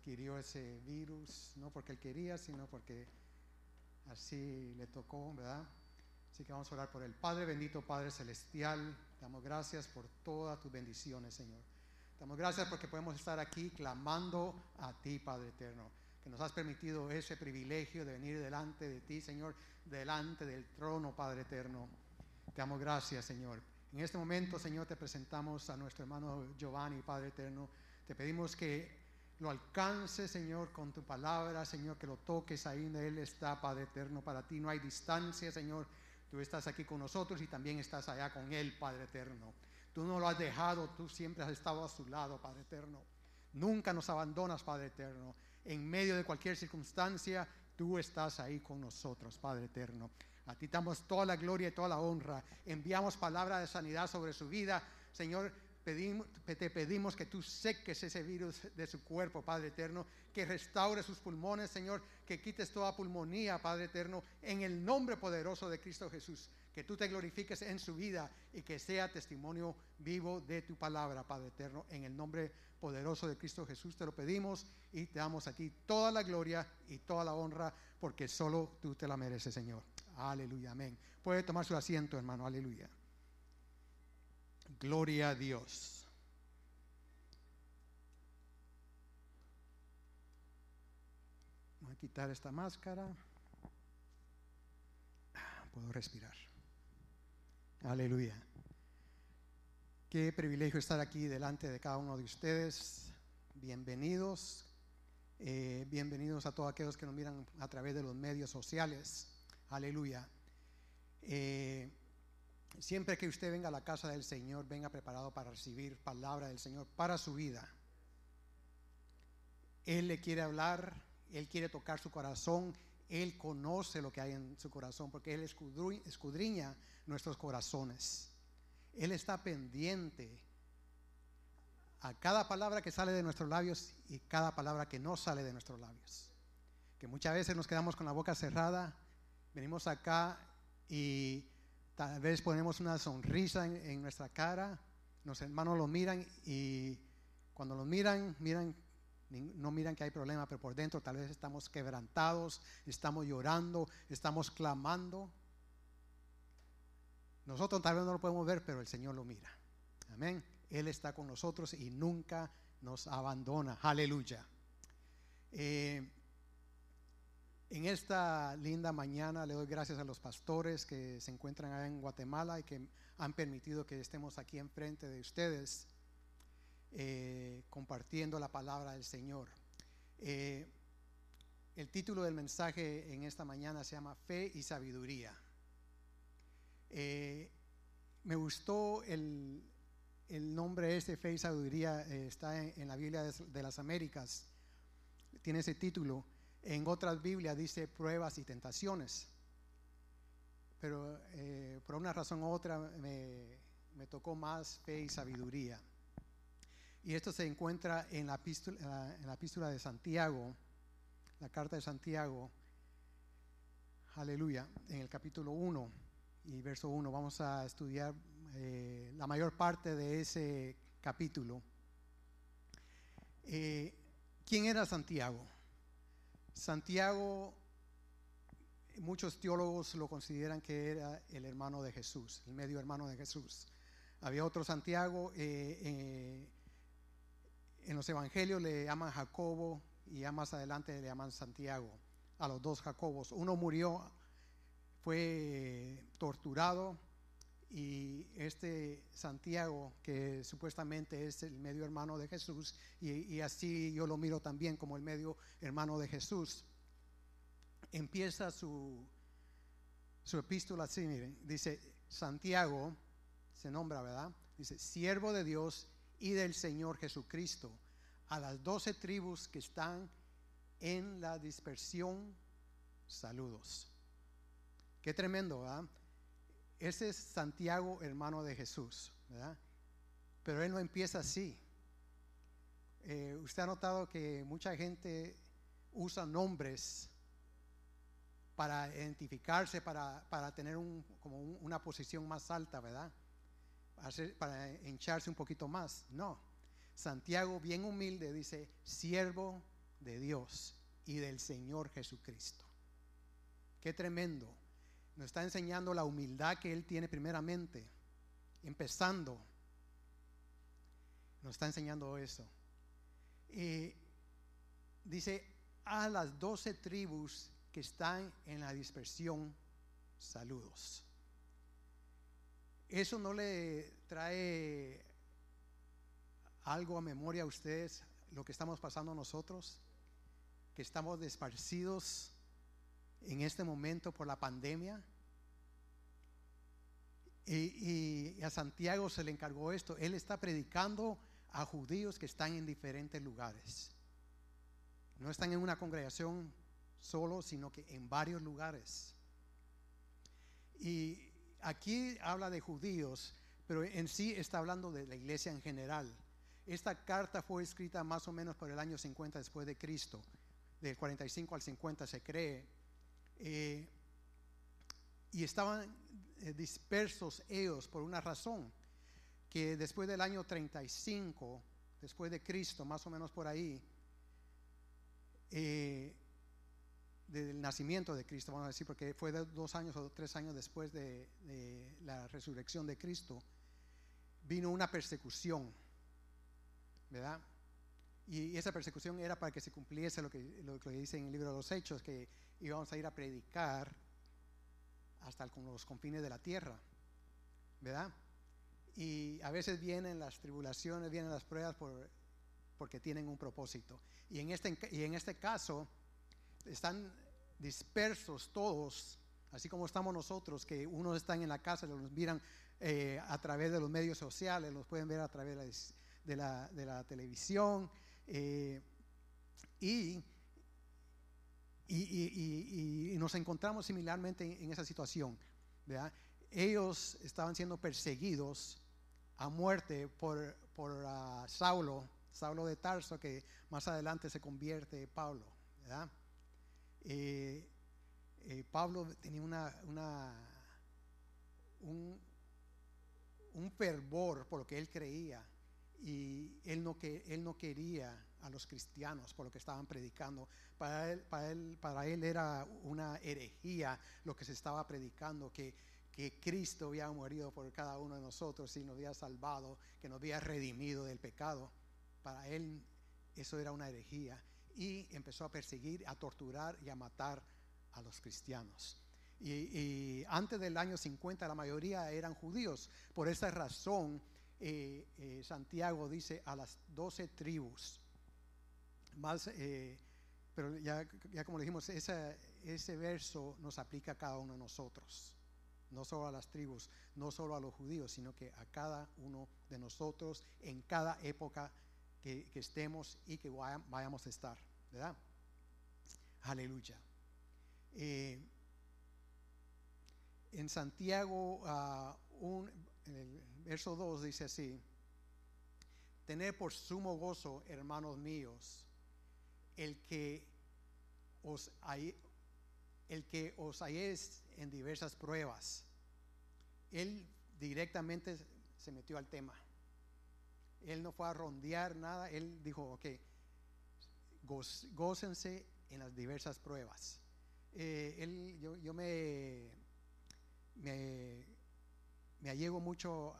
adquirió ese virus, no porque él quería, sino porque así le tocó, ¿verdad? Así que vamos a orar por el Padre bendito, Padre celestial. Damos gracias por todas tus bendiciones, Señor. Damos gracias porque podemos estar aquí clamando a ti, Padre eterno, que nos has permitido ese privilegio de venir delante de ti, Señor, delante del trono, Padre eterno. Te damos gracias, Señor. En este momento, Señor, te presentamos a nuestro hermano Giovanni, Padre eterno. Te pedimos que lo alcance, Señor, con tu palabra, Señor, que lo toques ahí donde Él está, Padre eterno. Para ti no hay distancia, Señor. Tú estás aquí con nosotros y también estás allá con Él, Padre eterno. Tú no lo has dejado, tú siempre has estado a su lado, Padre eterno. Nunca nos abandonas, Padre eterno. En medio de cualquier circunstancia, tú estás ahí con nosotros, Padre eterno. A ti damos toda la gloria y toda la honra. Enviamos palabra de sanidad sobre su vida. Señor, pedimos, te pedimos que tú seques ese virus de su cuerpo, Padre eterno, que restaure sus pulmones, Señor, que quites toda pulmonía, Padre eterno, en el nombre poderoso de Cristo Jesús. Que tú te glorifiques en su vida y que sea testimonio vivo de tu palabra, Padre eterno, en el nombre poderoso de Cristo Jesús te lo pedimos y te damos a ti toda la gloria y toda la honra, porque solo tú te la mereces, Señor. Aleluya, amén. Puede tomar su asiento, hermano, aleluya. Gloria a Dios. Voy a quitar esta máscara. Puedo respirar. Aleluya. Qué privilegio estar aquí delante de cada uno de ustedes. Bienvenidos. Eh, bienvenidos a todos aquellos que nos miran a través de los medios sociales. Aleluya. Eh, siempre que usted venga a la casa del Señor, venga preparado para recibir palabra del Señor para su vida. Él le quiere hablar, Él quiere tocar su corazón, Él conoce lo que hay en su corazón, porque Él escudriña nuestros corazones. Él está pendiente a cada palabra que sale de nuestros labios y cada palabra que no sale de nuestros labios. Que muchas veces nos quedamos con la boca cerrada, venimos acá y Tal vez ponemos una sonrisa en, nuestra cara, los hermanos lo miran y cuando lo miran, miran, no miran que hay problema, pero por dentro tal vez estamos quebrantados, estamos llorando, estamos clamando. Nosotros tal vez no lo podemos ver, pero el Señor lo mira. Amén. Él está con nosotros y nunca nos abandona. Aleluya. Eh, en esta linda mañana le doy gracias a los pastores que se encuentran en Guatemala y que han permitido que estemos aquí enfrente de ustedes eh, compartiendo la palabra del Señor. Eh, el título del mensaje en esta mañana se llama Fe y Sabiduría. Eh, me gustó el, nombre este, Fe y Sabiduría, está en, la Biblia de las Américas, tiene ese título. En otras Biblias dice pruebas y tentaciones. Pero eh, por una razón u otra me, tocó más fe y sabiduría. Y esto se encuentra en la, epístola, en la epístola de Santiago, la carta de Santiago, aleluya, en el capítulo 1 y verso 1. Vamos a estudiar eh, la mayor parte de ese capítulo. Eh, ¿Quién era Santiago? Santiago, muchos teólogos lo consideran que era el hermano de Jesús, el medio hermano de Jesús. Había otro Santiago, eh, eh, en los evangelios le llaman Jacobo y ya más adelante le llaman Santiago, a los dos Jacobos. Uno murió, fue torturado y este Santiago, que supuestamente es el medio hermano de Jesús, y, así yo lo miro también como el medio hermano de Jesús, empieza su, su epístola así, miren, dice Santiago, se nombra, ¿verdad? Dice, siervo de Dios y del Señor Jesucristo, a las doce tribus que están en la dispersión, saludos. Qué tremendo, ¿verdad? Ese es Santiago, hermano de Jesús, ¿verdad? Pero él no empieza así. Eh, usted ha notado que mucha gente usa nombres para identificarse, para, tener como una posición más alta, ¿verdad? para hincharse un poquito más. No. Santiago, bien humilde, dice, siervo de Dios y del Señor Jesucristo. Qué tremendo. Nos está enseñando la humildad que Él tiene primeramente, empezando. Nos está enseñando eso. Y dice, a las doce tribus que están en la dispersión, saludos. ¿Eso no le trae algo a memoria a ustedes lo que estamos pasando nosotros? Que estamos desparcidos en este momento por la pandemia. Y, a Santiago se le encargó esto. Él está predicando a judíos que están en diferentes lugares. No están en una congregación solo, sino que en varios lugares. Y aquí habla de judíos, pero en sí está hablando de la iglesia en general. Esta carta fue escrita más o menos por el año 50 después de Cristo. Del 45 al 50 se cree. Eh, y estaban eh, dispersos ellos por una razón, que después del año 35, después de Cristo, más o menos por ahí, eh, del nacimiento de Cristo, vamos a decir, porque fue dos años o tres años después de, la resurrección de Cristo, vino una persecución, ¿verdad? Y esa persecución era para que se cumpliese lo que, lo que dice en el libro de los Hechos, que íbamos a ir a predicar hasta los confines de la tierra, ¿verdad? Y a veces vienen las tribulaciones, vienen las pruebas por, porque tienen un propósito. Y en este, y en este caso, están dispersos todos, así como estamos nosotros, que unos están en la casa, los miran eh, a través de los medios sociales, los pueden ver a través de la, de la, televisión, eh, y, y, nos encontramos similarmente en, esa situación. Ellos estaban siendo perseguidos a muerte por, por uh, Saulo, Saulo de Tarso, que más adelante se convierte en Pablo. ¿verdad? Eh, eh, Pablo tenía una, un, fervor por lo que él creía y él no, que, él no quería a los cristianos por lo que estaban predicando. Para él, para él, para él era una herejía lo que se estaba predicando, que, que Cristo había muerto por cada uno de nosotros y nos había salvado, que nos había redimido del pecado. Para él eso era una herejía y empezó a perseguir, a torturar y a matar a los cristianos. Y, antes del año 50 la mayoría eran judíos. Por esa razón eh, eh, Santiago dice a las doce tribus. Eh, pero ya, ya, como dijimos, ese verso nos aplica a cada uno de nosotros. No solo a las tribus, no solo a los judíos, sino que a cada uno de nosotros en cada época que, estemos y que vayamos a estar, ¿verdad? Aleluya. Eh, en Santiago, ah, en el verso 2 dice así, tener por sumo gozo, hermanos míos, el que os hay, el que os en diversas pruebas. Él directamente se metió al tema. Él no fue a rondear nada, él dijo, ok, gócense en las diversas pruebas. Eh, él, yo, me, me, me, allego mucho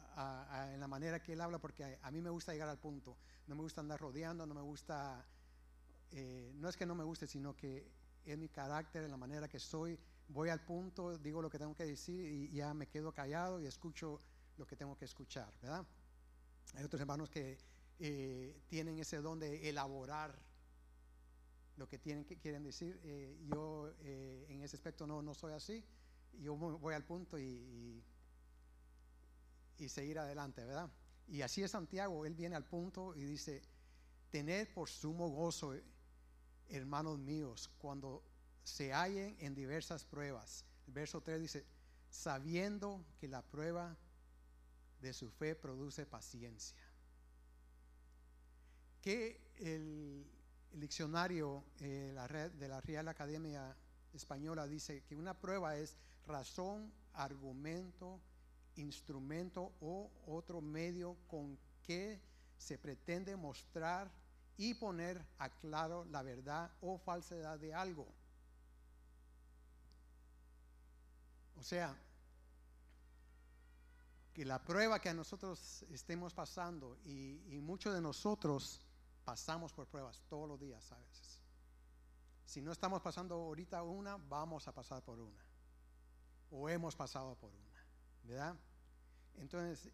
en la manera que él habla porque a, mí me gusta llegar al punto. No me gusta andar rodeando, no me gusta, eh, no es que no me guste, sino que es mi carácter, en la manera que soy. Voy al punto, digo lo que tengo que decir y ya me quedo callado y escucho lo que tengo que escuchar, ¿verdad? Hay otros hermanos que eh, tienen ese don de elaborar lo que tienen que quieren decir. Eh, yo en ese aspecto no, no soy así. Yo voy al punto y, y, seguir adelante, ¿verdad? Y así es Santiago, él viene al punto y dice, tener por sumo gozo, hermanos míos, cuando se hallen en diversas pruebas. El verso 3 dice, sabiendo que la prueba de su fe produce paciencia. Que el, diccionario eh, la red, de la Real Academia Española dice que una prueba es razón, argumento, instrumento o otro medio con que se pretende mostrar y poner a claro la verdad o falsedad de algo. O sea, que la prueba que a nosotros estemos pasando, y, y muchos de nosotros pasamos por pruebas todos los días a veces. Si no estamos pasando ahorita una, vamos a pasar por una. O hemos pasado por una, ¿verdad? Entonces,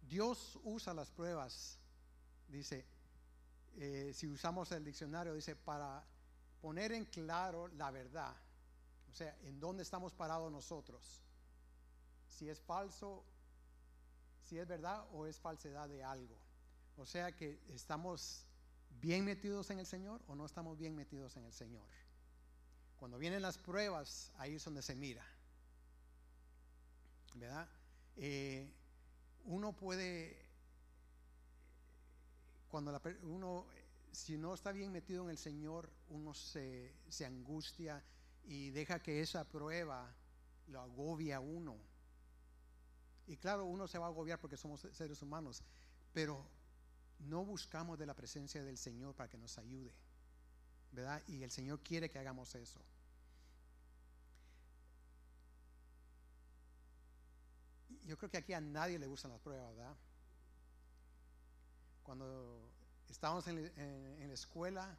Dios usa las pruebas, dice, eh, si usamos el diccionario, dice, para poner en claro la verdad. O sea, en dónde estamos parados nosotros. Si es falso, si es verdad o es falsedad de algo. O sea que estamos bien metidos en el Señor o no estamos bien metidos en el Señor. Cuando vienen las pruebas, ahí es donde se mira. ¿Verdad? Eh, uno puede, cuando la, uno, si no está bien metido en el Señor, uno se, se angustia y deja que esa prueba lo agobia a uno. Y claro, uno se va a agobiar porque somos seres humanos, pero no buscamos de la presencia del Señor para que nos ayude, ¿verdad? Y el Señor quiere que hagamos eso. Yo creo que aquí a nadie le gustan las pruebas, ¿verdad? Cuando estábamos en, la escuela,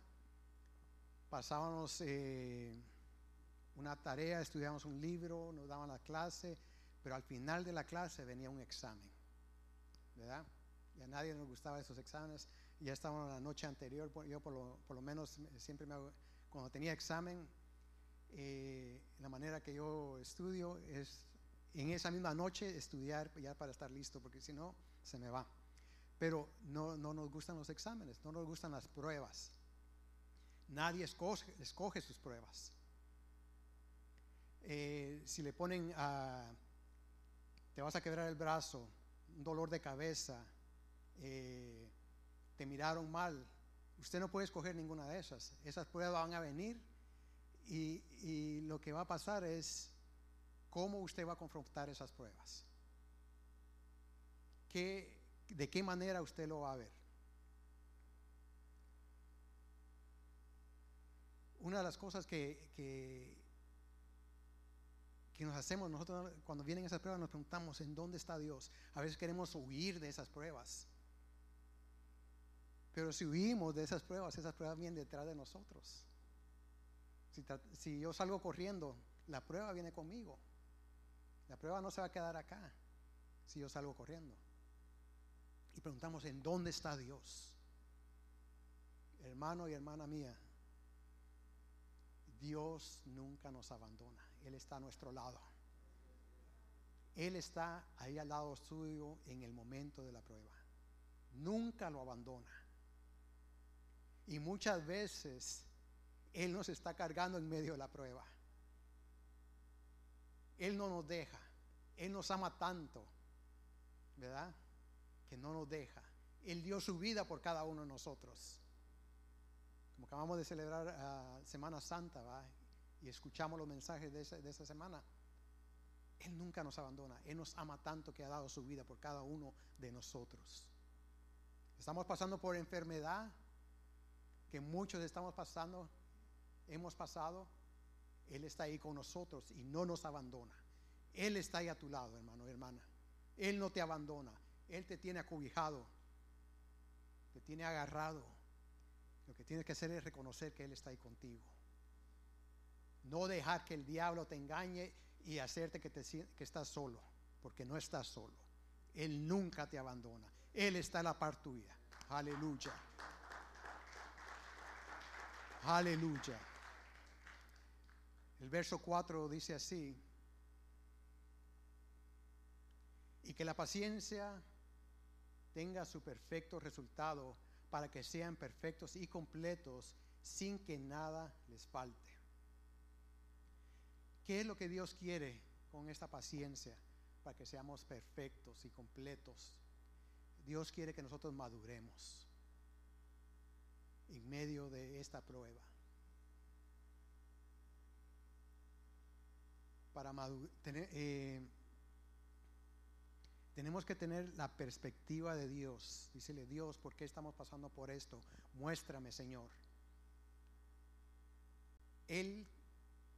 pasábamos eh, una tarea, estudiábamos un libro, nos daban la clase, pero al final de la clase venía un examen, ¿verdad? Y a nadie nos gustaba esos exámenes. Ya estábamos la noche anterior, yo por lo, menos siempre me hago, cuando tenía examen, eh, la manera que yo estudio es en esa misma noche estudiar ya para estar listo, porque si no, se me va. Pero no, no nos gustan los exámenes, no nos gustan las pruebas. Nadie escoge, escoge sus pruebas. Eh, si le ponen a, te vas a quebrar el brazo, un dolor de cabeza, eh, te miraron mal, usted no puede escoger ninguna de esas. Esas pruebas van a venir y, y lo que va a pasar es cómo usted va a confrontar esas pruebas. ¿Qué, ¿De qué manera usted lo va a ver? Una de las cosas que, que, nos hacemos nosotros cuando vienen esas pruebas nos preguntamos en dónde está Dios. A veces queremos huir de esas pruebas. Pero si huimos de esas pruebas, esas pruebas vienen detrás de nosotros. Si yo salgo corriendo, la prueba viene conmigo. La prueba no se va a quedar acá si yo salgo corriendo. Y preguntamos, ¿en dónde está Dios? Hermano y hermana mía, Dios nunca nos abandona. Él está a nuestro lado. Él está ahí al lado suyo en el momento de la prueba. Nunca lo abandona. Y muchas veces Él nos está cargando en medio de la prueba. Él no nos deja. Él nos ama tanto, ¿verdad? Que no nos deja. Él dio su vida por cada uno de nosotros. Como acabamos de celebrar uh, Semana Santa, ¿va? Y escuchamos los mensajes de esa, de esa semana. Él nunca nos abandona. Él nos ama tanto que ha dado su vida por cada uno de nosotros. Estamos pasando por enfermedad que muchos estamos pasando, hemos pasado. Él está ahí con nosotros y no nos abandona. Él está ahí a tu lado, hermano hermana. Él no te abandona. Él te tiene acobijado. Te tiene agarrado. Lo que tienes que hacer es reconocer que Él está ahí contigo. No dejar que el diablo te engañe y hacerte que, te, que estás solo. Porque no estás solo. Él nunca te abandona. Él está a la par tuya. Aleluya. Aleluya. El verso 4 dice así, y que la paciencia tenga su perfecto resultado para que sean perfectos y completos sin que nada les falte. ¿Qué es lo que Dios quiere con esta paciencia para que seamos perfectos y completos? Dios quiere que nosotros maduremos en medio de esta prueba. para tener, eh, Tenemos que tener la perspectiva de Dios. Dícele, Dios, ¿por qué estamos pasando por esto? Muéstrame, Señor. Él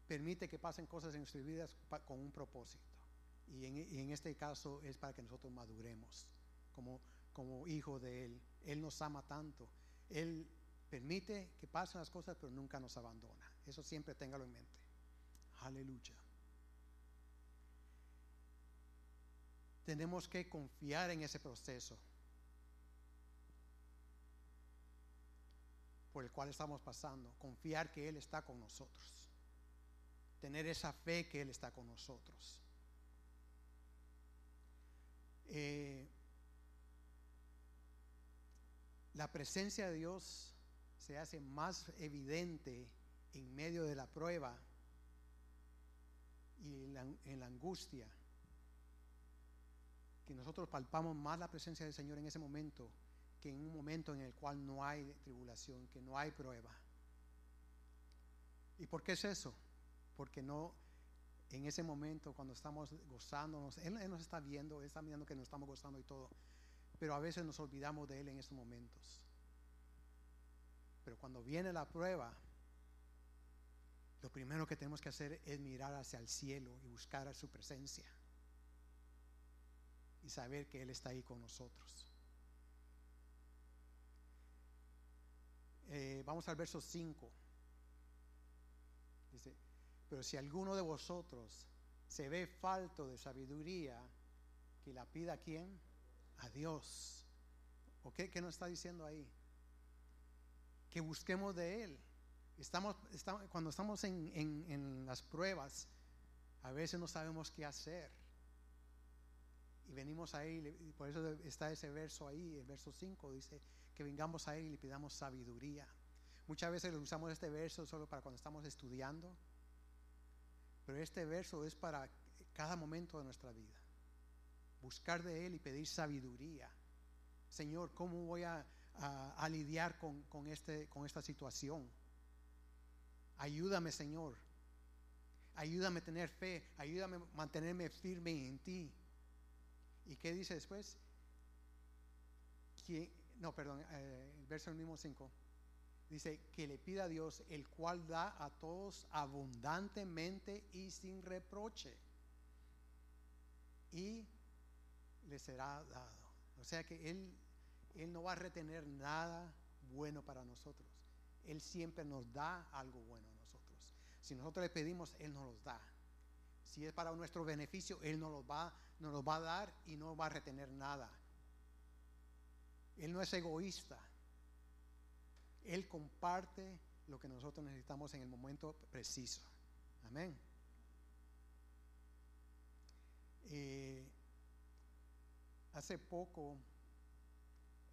permite que pasen cosas en nuestras vidas con un propósito. Y en, este caso es para que nosotros maduremos como, como hijo de Él. Él nos ama tanto. Él permite que pasen las cosas, pero nunca nos abandona. Eso siempre téngalo en mente. Aleluya. Tenemos que confiar en ese proceso por el cual estamos pasando. Confiar que Él está con nosotros. Tener esa fe que Él está con nosotros. Eh, la presencia de Dios se hace más evidente en medio de la prueba y en la, angustia, que nosotros palpamos más la presencia del Señor en ese momento que en un momento en el cual no hay tribulación, que no hay prueba. ¿Y por qué es eso? Porque no, en ese momento, cuando estamos gozándonos, él, nos está viendo, Él está mirando que nos estamos gozando y todo, pero a veces nos olvidamos de Él en esos momentos. Pero cuando viene la prueba, lo primero que tenemos que hacer es mirar hacia el cielo y buscar a su presencia y saber que Él está ahí con nosotros. Eh, vamos al verso 5. Dice, pero si alguno de vosotros se ve falto de sabiduría, que la pida a quién? A Dios. ¿O qué, qué nos está diciendo ahí? Que busquemos de Él. Estamos, cuando estamos en, en, las pruebas, a veces no sabemos qué hacer. Y venimos ahí, y por eso está ese verso ahí, el verso 5, dice que vengamos a Él y le pidamos sabiduría. Muchas veces usamos este verso solo para cuando estamos estudiando pero este verso es para cada momento de nuestra vida. Buscar de Él y pedir sabiduría. Señor, ¿cómo voy a, lidiar con, este, con esta situación? Ayúdame, Señor. Ayúdame a tener fe. Ayúdame a mantenerme firme en ti. ¿Y qué dice después? no, perdón, eh, el verso mismo 5 dice que le pida a Dios, el cual da a todos abundantemente y sin reproche. Y le será dado. O sea que Él, Él no va a retener nada bueno para nosotros. Él siempre nos da algo bueno a nosotros. Si nosotros le pedimos, Él nos los da. Si es para nuestro beneficio, Él nos los va, nos los va a dar y no va a retener nada. Él no es egoísta. Él comparte lo que nosotros necesitamos en el momento preciso. Amén. Eh, hace poco,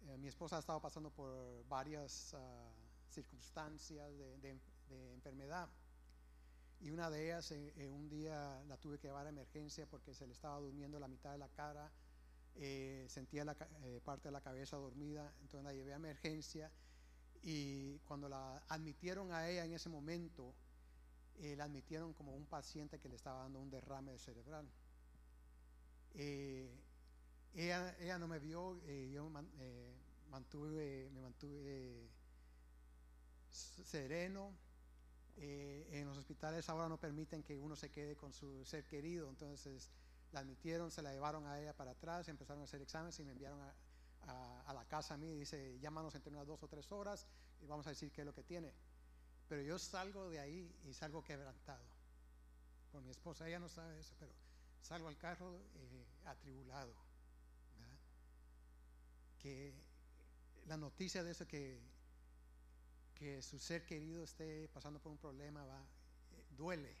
eh, mi esposa ha estado pasando por varias ah, circunstancias de, enfermedad. Y una de ellas, eh, un día la tuve que llevar a emergencia porque se le estaba durmiendo la mitad de la cara, sentía la parte de la cabeza dormida, entonces la llevé a emergencia y cuando la admitieron a ella en ese momento, eh, la admitieron como un paciente que le estaba dando un derrame cerebral. Eh, ella, ella, no me vio, eh, yo mantuve, me mantuve sereno. En los hospitales ahora no permiten que uno se quede con su ser querido, entonces la admitieron, se la llevaron a ella para atrás, empezaron a hacer exámenes y me enviaron a, la casa a mí dice, llámanos entre unas dos o tres horas y vamos a decir qué es lo que tiene. Pero yo salgo de ahí y salgo quebrantado. Por mi esposa, ella no sabe eso, pero salgo al carro eh, atribulado. Que la noticia de eso que, que su ser querido esté pasando por un problema va, eh, duele.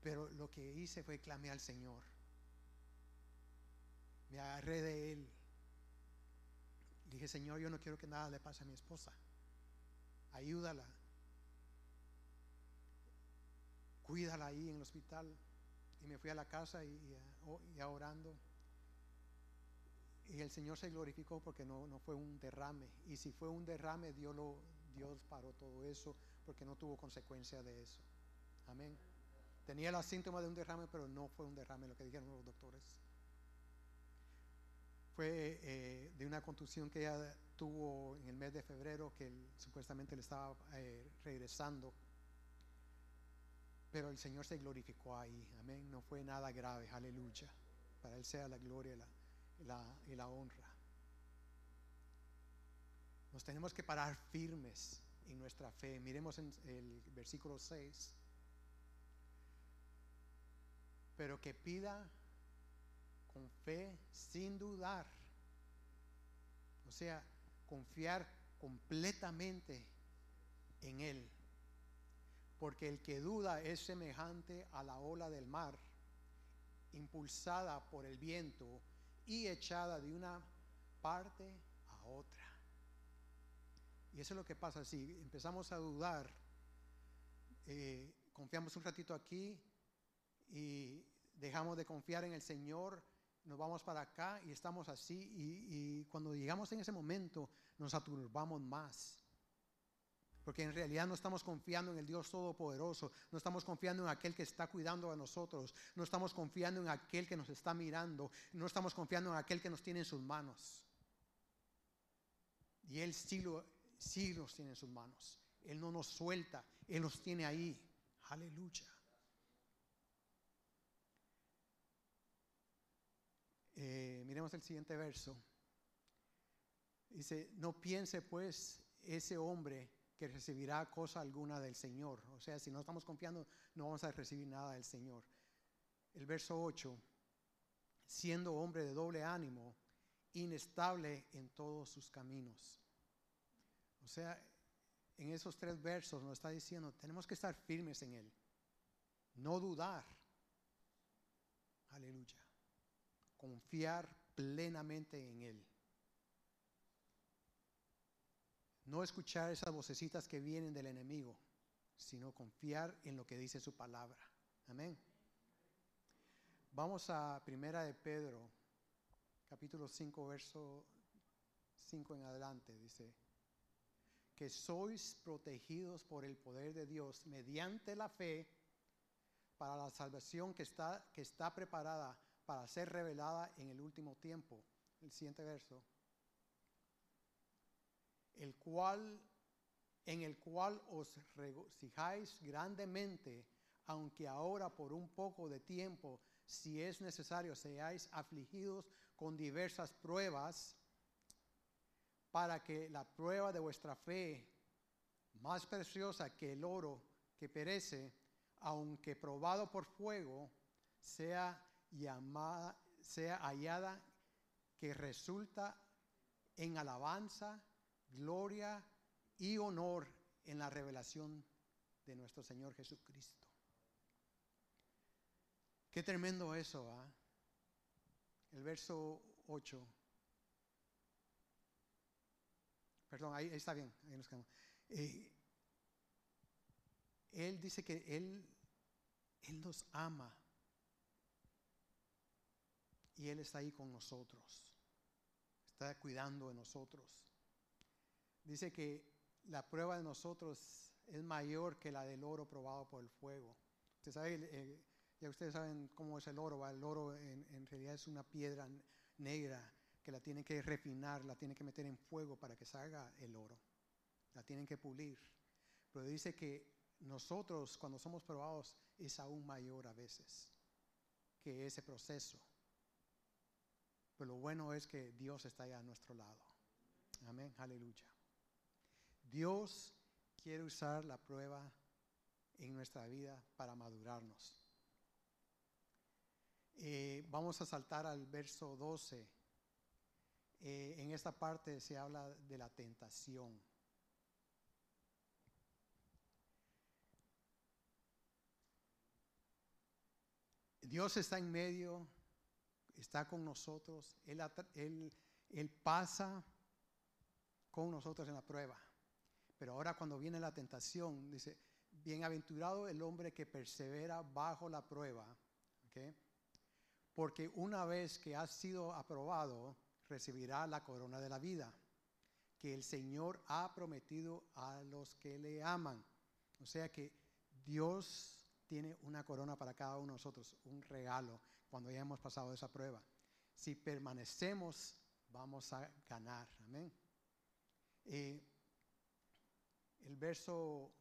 Pero lo que hice fue clamé al Señor. Me agarré de Él Dije, Señor, yo no quiero que nada le pase a mi esposa. Ayúdala. Cuídala ahí en el hospital. Y me fui a la casa y, ya orando. Y el Señor se glorificó porque no, no, fue un derrame. Y si fue un derrame, Dios, lo, Dios paró todo eso porque no tuvo consecuencia de eso. Amén. Tenía los síntomas de un derrame, pero no fue un derrame lo que dijeron los doctores. fue eh, de una contusión que ella tuvo en el mes de febrero, que él, supuestamente le estaba eh, regresando. Pero el Señor se glorificó ahí, amén. No fue nada grave, aleluya. Para Él sea la gloria la, y la honra. Nos tenemos que parar firmes en nuestra fe. Miremos en el versículo 6. Pero que pida con fe sin dudar. O sea, confiar completamente en Él. Porque el que duda es semejante a la ola del mar, impulsada por el viento y echada de una parte a otra. Y eso es lo que pasa si empezamos a dudar, eh, confiamos un ratito aquí y dejamos de confiar en el Señor, nos vamos para acá y estamos así y, y cuando llegamos en ese momento nos aturbamos más. Porque en realidad no estamos confiando en el Dios Todopoderoso, no estamos confiando en aquel que está cuidando a nosotros, no estamos confiando en aquel que nos está mirando, no estamos confiando en aquel que nos tiene en sus manos. Y Él sí, lo, sí los tiene en sus manos. Él no nos suelta, Él los tiene ahí. Aleluya. Eh, miremos el siguiente verso. Dice, no piense pues ese hombre que recibirá cosa alguna del Señor. O sea, si no estamos confiando, no vamos a recibir nada del Señor. El verso 8, siendo hombre de doble ánimo, inestable en todos sus caminos. O sea, en esos tres versos nos está diciendo, tenemos que estar firmes en Él, no dudar. Aleluya. Confiar plenamente en Él. No escuchar esas vocecitas que vienen del enemigo, sino confiar en lo que dice su palabra. Amén. Vamos a Primera de Pedro, capítulo 5, verso 5 en adelante. Dice, que sois protegidos por el poder de Dios mediante la fe para la salvación que está, que está preparada para ser revelada en el último tiempo. El siguiente verso el cual, en el cual os regocijáis grandemente, aunque ahora por un poco de tiempo, si es necesario, seáis afligidos con diversas pruebas, para que la prueba de vuestra fe, más preciosa que el oro que perece, aunque probado por fuego, sea llamada, sea hallada que resulta en alabanza, gloria y honor en la revelación de nuestro Señor Jesucristo. Qué tremendo eso, ¿ah? El verso 8. Perdón, ahí, está bien, ahí nos quedamos. Eh, él dice que él, él nos ama y Él está ahí con nosotros, está cuidando de nosotros. Dice que la prueba de nosotros es mayor que la del oro probado por el fuego. Usted sabe, eh, ya ustedes saben cómo es el oro. El oro en, realidad es una piedra negra que la tienen que refinar, la tienen que meter en fuego para que salga el oro. La tienen que pulir. Pero dice que nosotros cuando somos probados es aún mayor a veces que ese proceso. Pero lo bueno es que Dios está allá a nuestro lado. Amén, aleluya. Dios quiere usar la prueba en nuestra vida para madurarnos. Eh, vamos a saltar al verso 12. Eh, en esta parte se habla de la tentación. Dios está en medio, está con nosotros, Él, pasa con nosotros en la prueba. Pero ahora cuando viene la tentación, dice, bienaventurado el hombre que persevera bajo la prueba, porque una vez que ha sido aprobado, recibirá la corona de la vida, que el Señor ha prometido a los que le aman. O sea que Dios tiene una corona para cada uno de nosotros, un regalo cuando ya hemos pasado esa prueba. Si permanecemos vamos a ganar. Amén. Eh, el verso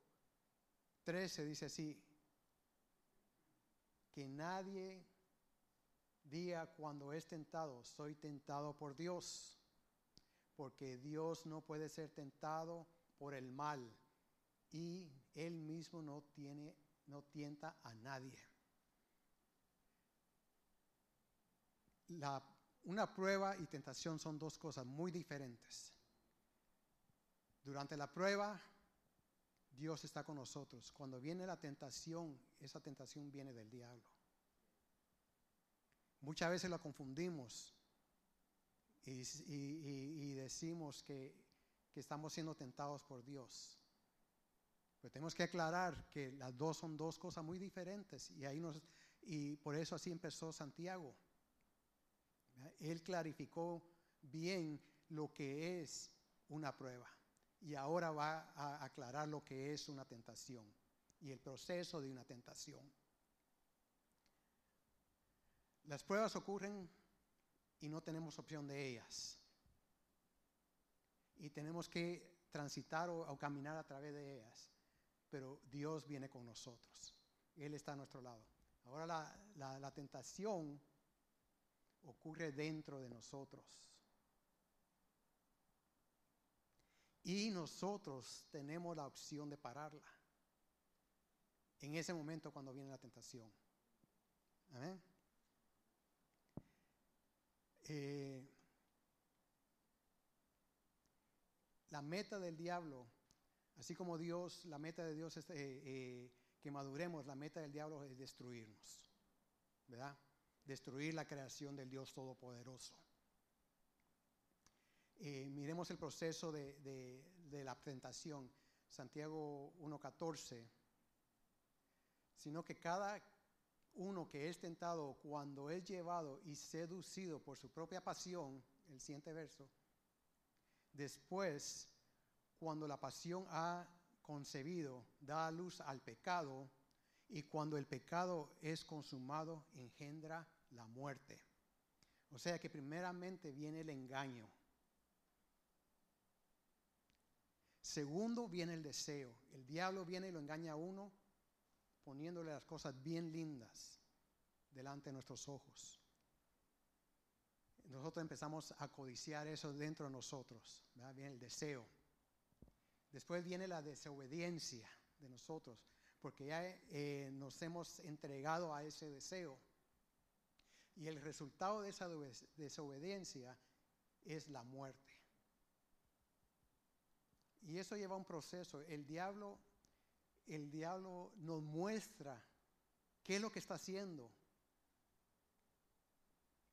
13 dice así, que nadie diga cuando es tentado, soy tentado por Dios, porque Dios no puede ser tentado por el mal y él mismo no tiene no tienta a nadie. La, una prueba y tentación son dos cosas muy diferentes. Durante la prueba Dios está con nosotros. Cuando viene la tentación, esa tentación viene del diablo. Muchas veces lo confundimos y, decimos que, estamos siendo tentados por Dios. Pero tenemos que aclarar que las dos son dos cosas muy diferentes y, ahí nos, y por eso así empezó Santiago. Él clarificó bien lo que es una prueba y ahora va a aclarar lo que es una tentación y el proceso de una tentación. Las pruebas ocurren y no tenemos opción de ellas. Y tenemos que transitar o, caminar a través de ellas. Pero Dios viene con nosotros. Él está a nuestro lado. Ahora la, la tentación ocurre dentro de nosotros. Y nosotros tenemos la opción de pararla. En ese momento cuando viene la tentación. Amén. Eh, la meta del diablo, así como Dios, la meta de Dios es eh, eh, que maduremos, la meta del diablo es destruirnos, ¿verdad? Destruir la creación del Dios Todopoderoso. miremos el proceso de, de la tentación, Santiago 1.14, sino que cada uno que es tentado cuando es llevado y seducido por su propia pasión, el siguiente verso, después, cuando la pasión ha concebido, da luz al pecado, y cuando el pecado es consumado, engendra la muerte. O sea que primeramente viene el engaño. Segundo viene el deseo. El diablo viene y lo engaña a uno poniéndole las cosas bien lindas delante de nuestros ojos. Nosotros empezamos a codiciar eso dentro de nosotros, viene el deseo. Después viene la desobediencia de nosotros, porque ya eh, nos hemos entregado a ese deseo. Y el resultado de esa desobediencia es la muerte. Y eso lleva un proceso. El diablo el diablo nos muestra qué es lo que está haciendo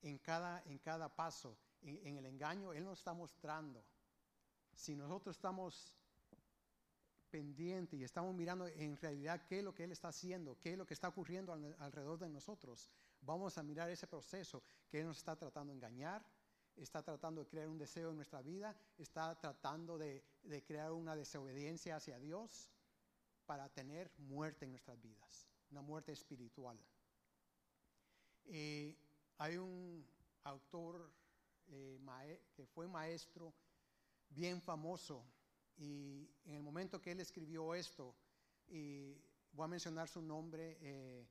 en cada, en cada paso. En, el engaño, Él nos está mostrando. Si nosotros estamos pendientes y estamos mirando en realidad qué es lo que Él está haciendo, qué es lo que está ocurriendo alrededor de nosotros, vamos a mirar ese proceso que Él nos está tratando de engañar, está tratando de crear un deseo en nuestra vida, está tratando de, de crear una desobediencia hacia Dios para tener muerte en nuestras vidas, una muerte espiritual. Eh, hay un autor eh, que fue maestro bien famoso y en el momento que él escribió esto, y voy a mencionar su nombre eh,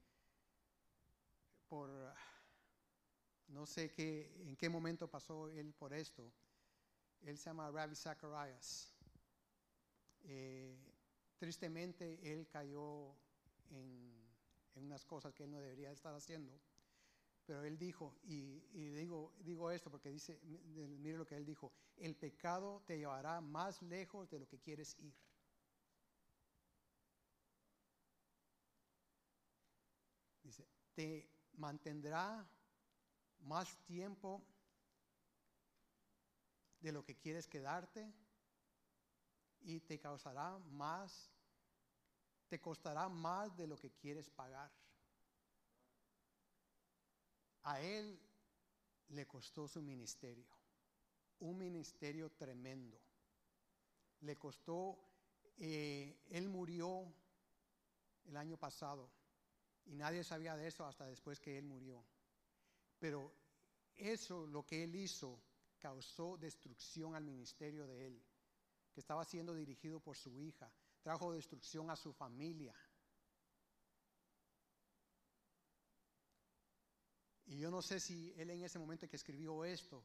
por, no sé qué, en qué momento pasó él por esto, él se llama Ravi Zacharias. Tristemente, él cayó en, unas cosas que él no debería estar haciendo. Pero él dijo, y, digo, digo esto porque dice, mire lo que él dijo, el pecado te llevará más lejos de lo que quieres ir. Dice, te mantendrá más tiempo de lo que quieres quedarte y te causará más, te costará más de lo que quieres pagar. A él le costó su ministerio, un ministerio tremendo. Le costó, eh, él murió el año pasado y nadie sabía de eso hasta después que él murió. Pero eso, lo que él hizo, causó destrucción al ministerio de él, que estaba siendo dirigido por su hija. Trajo destrucción a su familia. Y yo no sé si él en ese momento que escribió esto,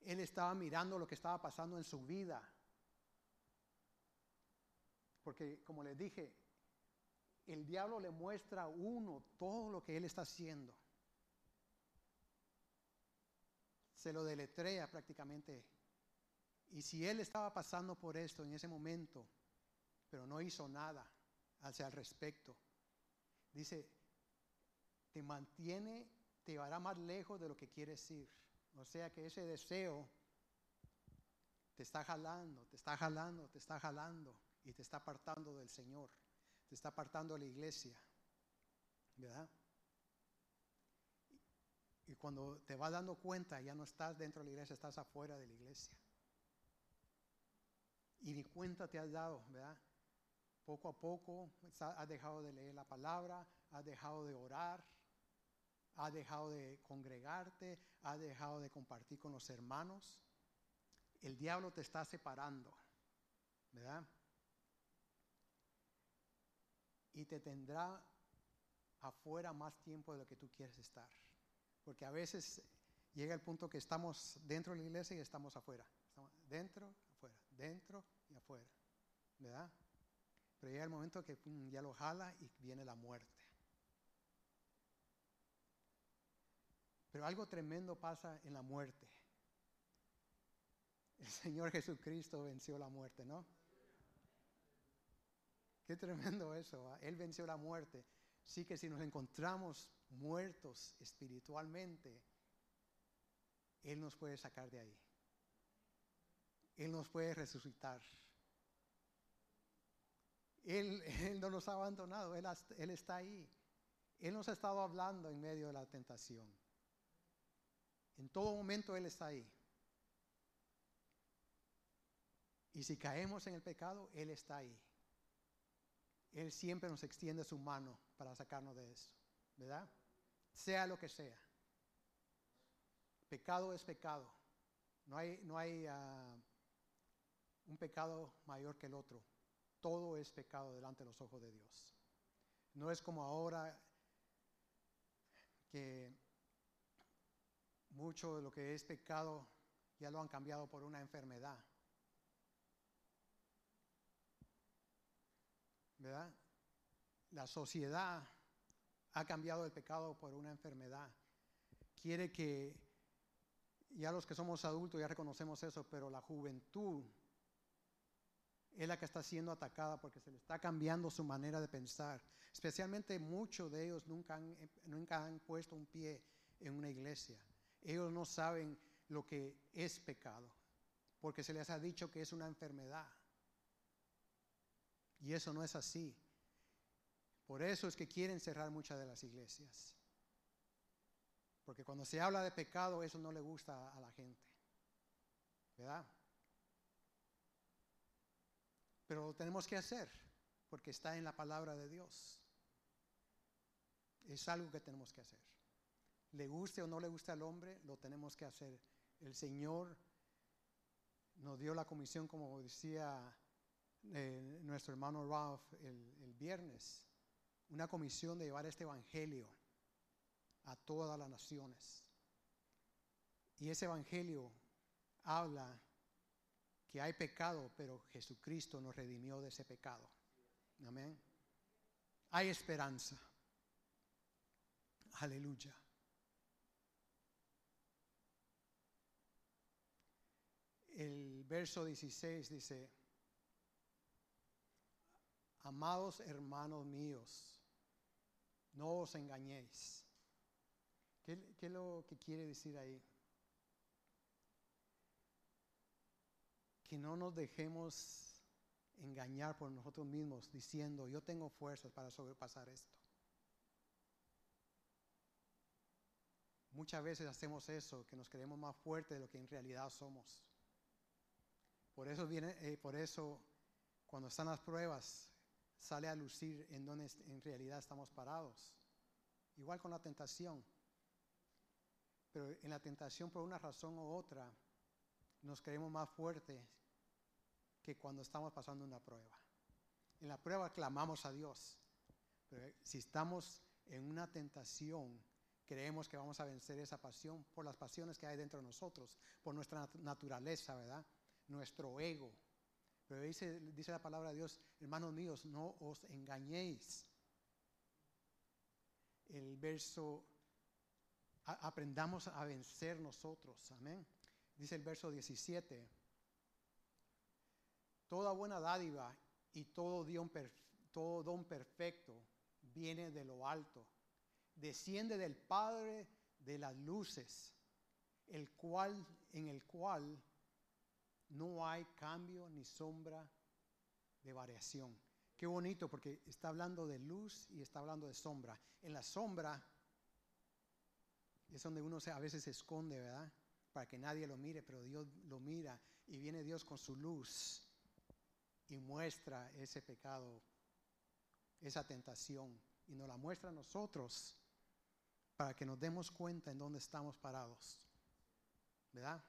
él estaba mirando lo que estaba pasando en su vida. Porque como les dije, el diablo le muestra a uno todo lo que él está haciendo. Se lo deletrea prácticamente. Y si él estaba pasando por esto en ese momento, pero no hizo nada hacia al respecto, dice, te mantiene, te llevará más lejos de lo que quieres ir. O sea que ese deseo te está jalando, te está jalando, te está jalando y te está apartando del Señor, te está apartando de la iglesia. ¿Verdad? Y cuando te vas dando cuenta, ya no estás dentro de la iglesia, estás afuera de la iglesia. Y ni cuenta te has dado, ¿verdad? Poco a poco has dejado de leer la palabra, has dejado de orar, has dejado de congregarte, has dejado de compartir con los hermanos. El diablo te está separando, ¿verdad? Y te tendrá afuera más tiempo de lo que tú quieres estar. Porque a veces llega el punto que estamos dentro de la iglesia y estamos afuera. Estamos dentro, dentro y afuera. ¿Verdad? Pero llega el momento que ya lo jala y viene la muerte. Pero algo tremendo pasa en la muerte. El Señor Jesucristo venció la muerte, ¿no? Qué tremendo eso. Él venció la muerte. Sí que si nos encontramos muertos espiritualmente, Él nos puede sacar de ahí. Él nos puede resucitar. Él, no nos ha abandonado, él, él está ahí. Él nos ha estado hablando en medio de la tentación. En todo momento Él está ahí. Y si caemos en el pecado, Él está ahí. Él siempre nos extiende su mano para sacarnos de eso, ¿verdad? Sea lo que sea. Pecado es pecado. No hay, no hay ah, un pecado mayor que el otro. Todo es pecado delante de los ojos de Dios. No es como ahora que mucho de lo que es pecado ya lo han cambiado por una enfermedad. ¿Verdad? La sociedad ha cambiado el pecado por una enfermedad. Quiere que, ya los que somos adultos ya reconocemos eso, pero la juventud es la que está siendo atacada porque se le está cambiando su manera de pensar. Especialmente muchos de ellos nunca han, nunca han puesto un pie en una iglesia. Ellos no saben lo que es pecado, porque se les ha dicho que es una enfermedad. Y eso no es así. Por eso es que quieren cerrar muchas de las iglesias. Porque cuando se habla de pecado, eso no le gusta a la gente. ¿Verdad? Pero lo tenemos que hacer, porque está en la palabra de Dios. Es algo que tenemos que hacer le guste o no le guste al hombre, lo tenemos que hacer. El Señor nos dio la comisión, como decía eh, nuestro hermano Ralph el, el viernes, una comisión de llevar este Evangelio a todas las naciones. Y ese Evangelio habla que hay pecado, pero Jesucristo nos redimió de ese pecado. Amén. Hay esperanza. Aleluya. el verso 16 dice, amados hermanos míos, no os engañéis. ¿Qué, es lo que quiere decir ahí? Que no nos dejemos engañar por nosotros mismos diciendo, yo tengo fuerzas para sobrepasar esto. Muchas veces hacemos eso, que nos creemos más fuertes de lo que en realidad somos. Por eso, viene, eh, por eso cuando están las pruebas sale a lucir en donde en realidad estamos parados. Igual con la tentación. Pero en la tentación por una razón u otra nos creemos más fuertes que cuando estamos pasando una prueba. En la prueba clamamos a Dios, pero si estamos en una tentación, creemos que vamos a vencer esa pasión por las pasiones que hay dentro de nosotros, por nuestra naturaleza, ¿verdad? Nuestro ego. Pero dice, dice la palabra de Dios, hermanos míos, no os engañéis. El verso, aprendamos a vencer nosotros, amén. Dice el verso 17, toda buena dádiva y todo don, todo don perfecto viene de lo alto desciende del Padre de las luces, el cual, en el cual no hay cambio ni sombra de variación. Qué bonito porque está hablando de luz y está hablando de sombra. En la sombra es donde uno a veces se esconde, ¿verdad? Para que nadie lo mire, pero Dios lo mira y viene Dios con su luz y muestra ese pecado, esa tentación y nos la muestra a nosotros para que nos demos cuenta en dónde estamos parados. ¿Verdad?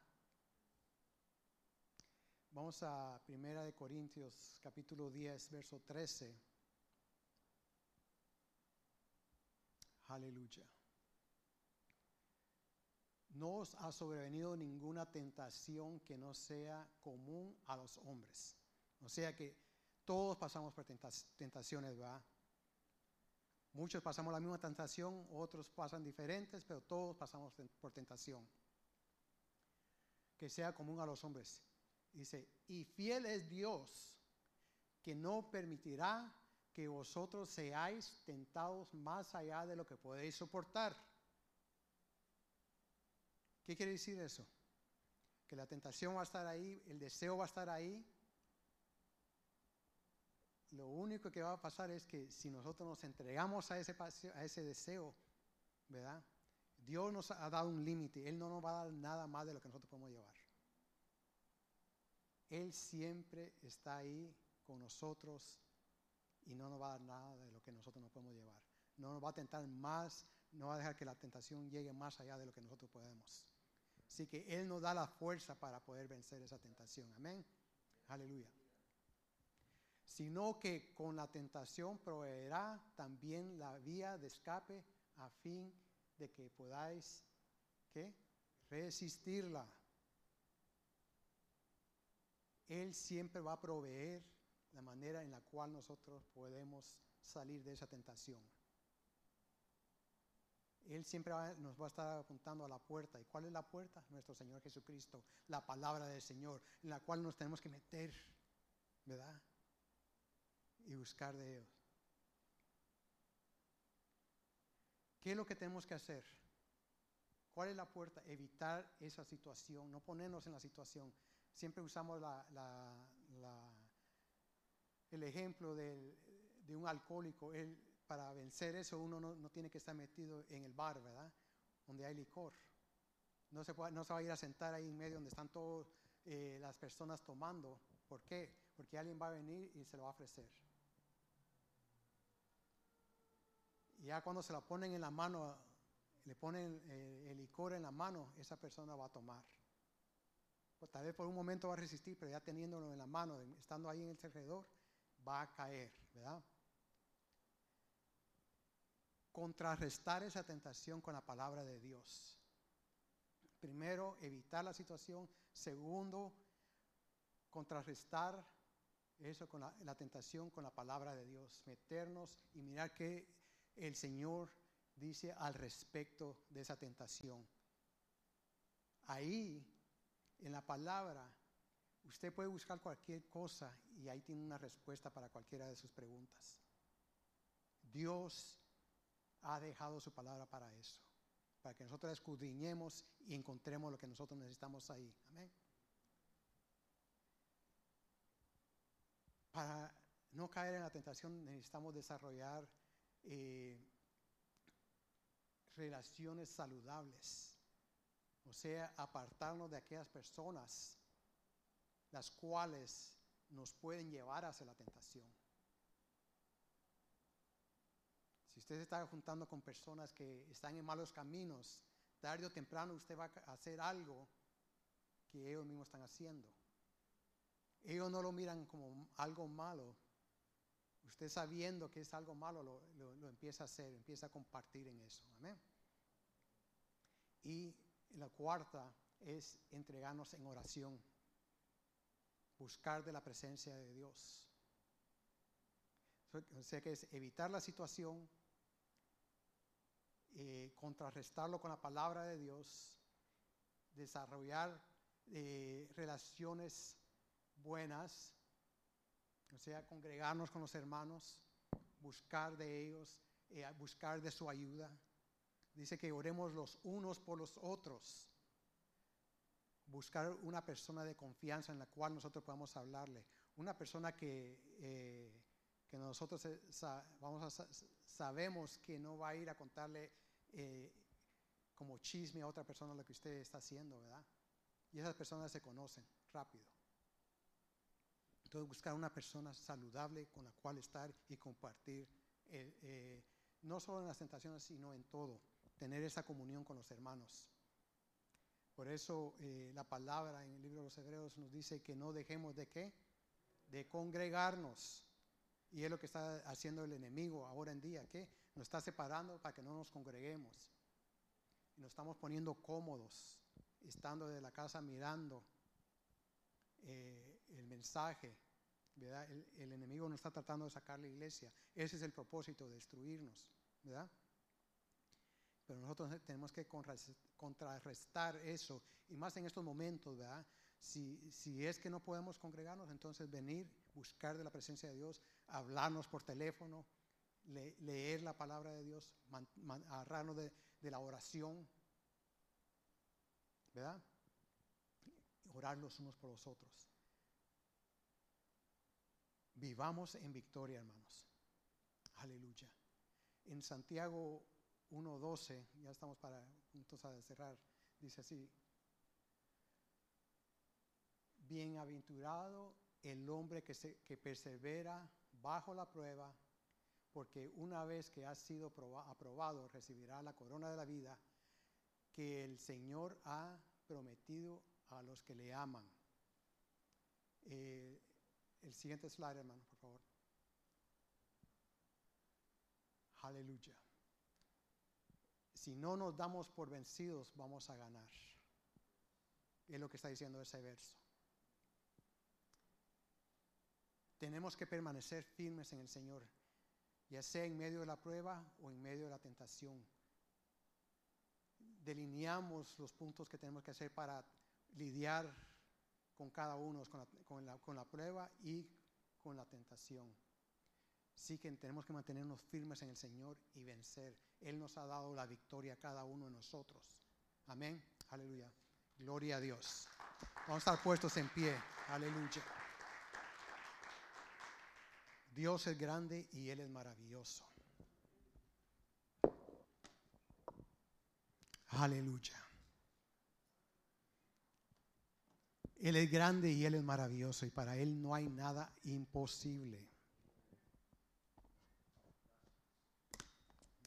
Vamos a Primera de Corintios capítulo 10, verso 13. Aleluya. No os ha sobrevenido ninguna tentación que no sea común a los hombres. O sea que todos pasamos por tentaciones, ¿verdad? Muchos pasamos la misma tentación, otros pasan diferentes, pero todos pasamos por tentación. Que sea común a los hombres. Dice, y fiel es Dios, que no permitirá que vosotros seáis tentados más allá de lo que podéis soportar. ¿Qué quiere decir eso? Que la tentación va a estar ahí, el deseo va a estar ahí, lo único que va a pasar es que si nosotros nos entregamos a ese, a ese deseo, ¿verdad? Dios nos ha dado un límite, Él no nos va a dar nada más de lo que nosotros podemos llevar. Él siempre está ahí con nosotros y no nos va a dar nada de lo que nosotros no podemos llevar. No nos va a tentar más, no va a dejar que la tentación llegue más allá de lo que nosotros podemos. Así que Él nos da la fuerza para poder vencer esa tentación. Amén. Aleluya sino que con la tentación proveerá también la vía de escape a fin de que podáis ¿qué? resistirla. Él siempre va a proveer la manera en la cual nosotros podemos salir de esa tentación. Él siempre nos va a estar apuntando a la puerta. ¿Y cuál es la puerta? Nuestro Señor Jesucristo, la palabra del Señor, en la cual nos tenemos que meter, ¿verdad? y buscar de Dios. ¿Qué es lo que tenemos que hacer? ¿Cuál es la puerta? Evitar esa situación, no ponernos en la situación. Siempre usamos el ejemplo de, un alcohólico. Para vencer eso uno no, tiene que estar metido en el bar, ¿verdad? Donde hay licor. No se, no se va a ir a sentar ahí en medio donde están todas eh, las personas tomando. ¿Por qué? Porque alguien va a venir y se lo va a ofrecer. ya cuando se la ponen en la mano, le ponen eh, el licor en la mano, esa persona va a tomar. Pues tal vez por un momento va a resistir, pero ya teniéndolo en la mano, estando ahí en el alrededor, va a caer, ¿verdad? Contrarrestar esa tentación con la palabra de Dios. Primero, evitar la situación. Segundo, contrarrestar eso con la, tentación con la palabra de Dios. Meternos y mirar qué el Señor dice al respecto de esa tentación. Ahí, en la palabra, usted puede buscar cualquier cosa y ahí tiene una respuesta para cualquiera de sus preguntas. Dios ha dejado su palabra para eso, para que nosotros escudriñemos y encontremos lo que nosotros necesitamos ahí. Amén. Para no caer en la tentación necesitamos desarrollar eh, relaciones saludables. O sea, apartarnos de aquellas personas las cuales nos pueden llevar hacia la tentación. Si usted se está juntando con personas que están en malos caminos, tarde o temprano usted va a hacer algo que ellos mismos están haciendo. Ellos no lo miran como algo malo. Usted sabiendo que es algo malo, lo, lo empieza a hacer, empieza a compartir en eso. Amén. Y la cuarta es entregarnos en oración, buscar de la presencia de Dios. O sea que es evitar la situación, eh, contrarrestarlo con la palabra de Dios, desarrollar eh, relaciones buenas, o sea, congregarnos con los hermanos, buscar de ellos, eh, buscar de su ayuda. Dice que oremos los unos por los otros. Buscar una persona de confianza en la cual nosotros podamos hablarle. Una persona que que nosotros eh, vamos a, sabemos que no va a ir a contarle eh, como chisme a otra persona lo que usted está haciendo, ¿verdad? Y esas personas se conocen rápido. Entonces buscar una persona saludable con la cual estar y compartir, eh, no solo en las tentaciones, sino en todo, tener esa comunión con los hermanos. Por eso la palabra en el libro de los Hebreos nos dice que no dejemos de qué? De congregarnos y es lo que está haciendo el enemigo ahora en día, que nos está separando para que no nos congreguemos. Y nos estamos poniendo cómodos, estando de la casa mirando eh, el mensaje. ¿verdad? El, enemigo no está tratando de sacar la iglesia. Ese es el propósito, destruirnos. ¿verdad? Pero nosotros tenemos que contrarrestar eso. Y más en estos momentos, ¿verdad? Si, si es que no podemos congregarnos, entonces venir, buscar de la presencia de Dios, hablarnos por teléfono, leer la palabra de Dios, agarrarnos de, la oración, ¿verdad? Orar los unos por los otros. Vivamos en victoria, hermanos. Aleluya. En Santiago 1.12, ya estamos para puntos a cerrar, dice así, bienaventurado el hombre que, se, que persevera bajo la prueba, porque una vez que ha sido aprobado recibirá la corona de la vida que el Señor ha prometido a los que le aman. Eh, el siguiente slide, hermano, por favor. Aleluya. Si no nos damos por vencidos, vamos a ganar. Es lo que está diciendo ese verso. Tenemos que permanecer firmes en el Señor, ya sea en medio de la prueba o en medio de la tentación. Delineamos los puntos que tenemos que hacer para lidiar con cada uno, con la, con la, prueba y con la tentación. Sí que tenemos que mantenernos firmes en el Señor y vencer. Él nos ha dado la victoria a cada uno de nosotros. Amén. Aleluya. Gloria a Dios. Vamos a estar puestos en pie. Aleluya. Dios es grande y Él es maravilloso. Aleluya. Él es grande y Él es maravilloso y para Él no hay nada imposible.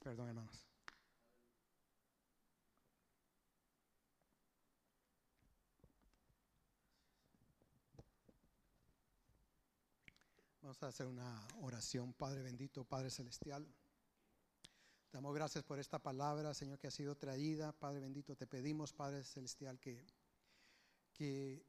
Perdón, hermanos. Vamos a hacer una oración, Padre bendito, Padre celestial. Damos gracias por esta palabra, Señor, que ha sido traída. Padre bendito, te pedimos, Padre celestial, que, que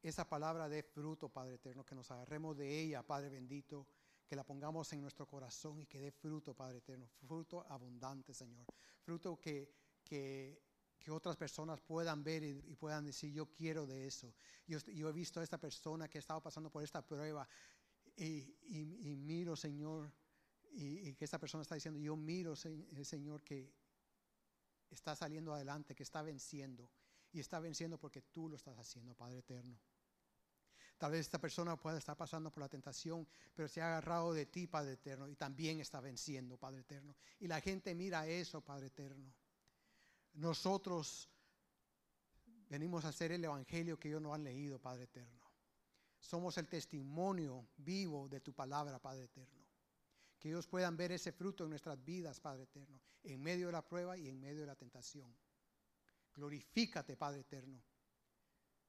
esa palabra dé fruto, Padre eterno, que nos agarremos de ella, Padre bendito, que la pongamos en nuestro corazón y que dé fruto, Padre eterno, fruto abundante, Señor. Fruto que, que, que otras personas puedan ver y, puedan decir, yo quiero de eso. Yo, yo he visto a esta persona que ha estado pasando por esta prueba y, miro, Señor, y, que esta persona está diciendo, yo miro, eh, Señor, que está saliendo adelante, que está venciendo. Y está venciendo porque tú lo estás haciendo, Padre eterno. Tal vez esta persona pueda estar pasando por la tentación, pero se ha agarrado de ti, Padre eterno, y también está venciendo, Padre eterno. Y la gente mira eso, Padre eterno. Nosotros venimos a hacer el evangelio que ellos no han leído, Padre eterno. Somos el testimonio vivo de tu palabra, Padre eterno. Que ellos puedan ver ese fruto en nuestras vidas, Padre eterno, en medio de la prueba y en medio de la tentación. Glorifícate, Padre eterno.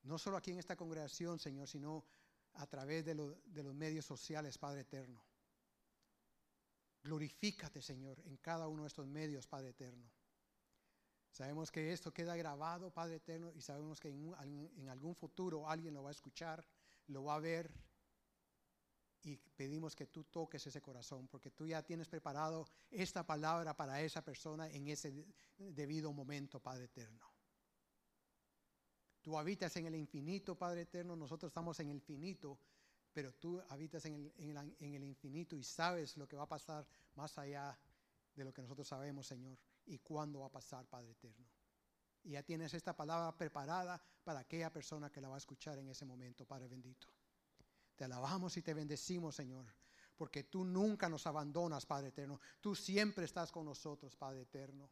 No solo aquí en esta congregación, Señor, sino a través de, los medios sociales, Padre eterno. Glorifícate, Señor, en cada uno de estos medios, Padre eterno. Sabemos que esto queda grabado, Padre eterno, y sabemos que en, algún futuro alguien lo va a escuchar, lo va a ver, y pedimos que tú toques ese corazón, porque tú ya tienes preparado esta palabra para esa persona en ese debido momento, Padre eterno. Tú habitas en el infinito, Padre eterno, nosotros estamos en el finito, pero tú habitas en el, en el infinito y sabes lo que va a pasar más allá de lo que nosotros sabemos, Señor y cuándo va a pasar, Padre eterno. Y ya tienes esta palabra preparada para aquella persona que la va a escuchar en ese momento, Padre bendito. Te alabamos y te bendecimos, Señor, porque tú nunca nos abandonas, Padre eterno. Tú siempre estás con nosotros, Padre eterno.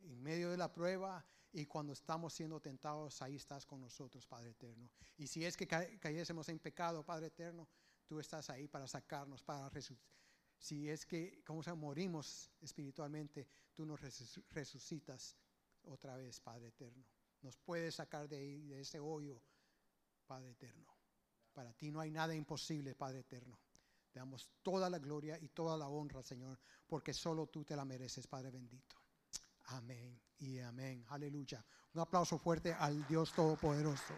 En medio de la prueba y cuando estamos siendo tentados, ahí estás con nosotros, Padre eterno. Y si es que cayésemos en pecado, Padre eterno, tú estás ahí para sacarnos, para resucitar si es que, como se morimos espiritualmente, tú nos resucitas otra vez, Padre eterno. Nos puedes sacar de ese hoyo, Padre eterno. Para ti no hay nada imposible, Padre eterno. Te damos toda la gloria y toda la honra, Señor, porque solo tú te la mereces, Padre bendito. Amén y amén. Aleluya. Un aplauso fuerte al Dios Todopoderoso.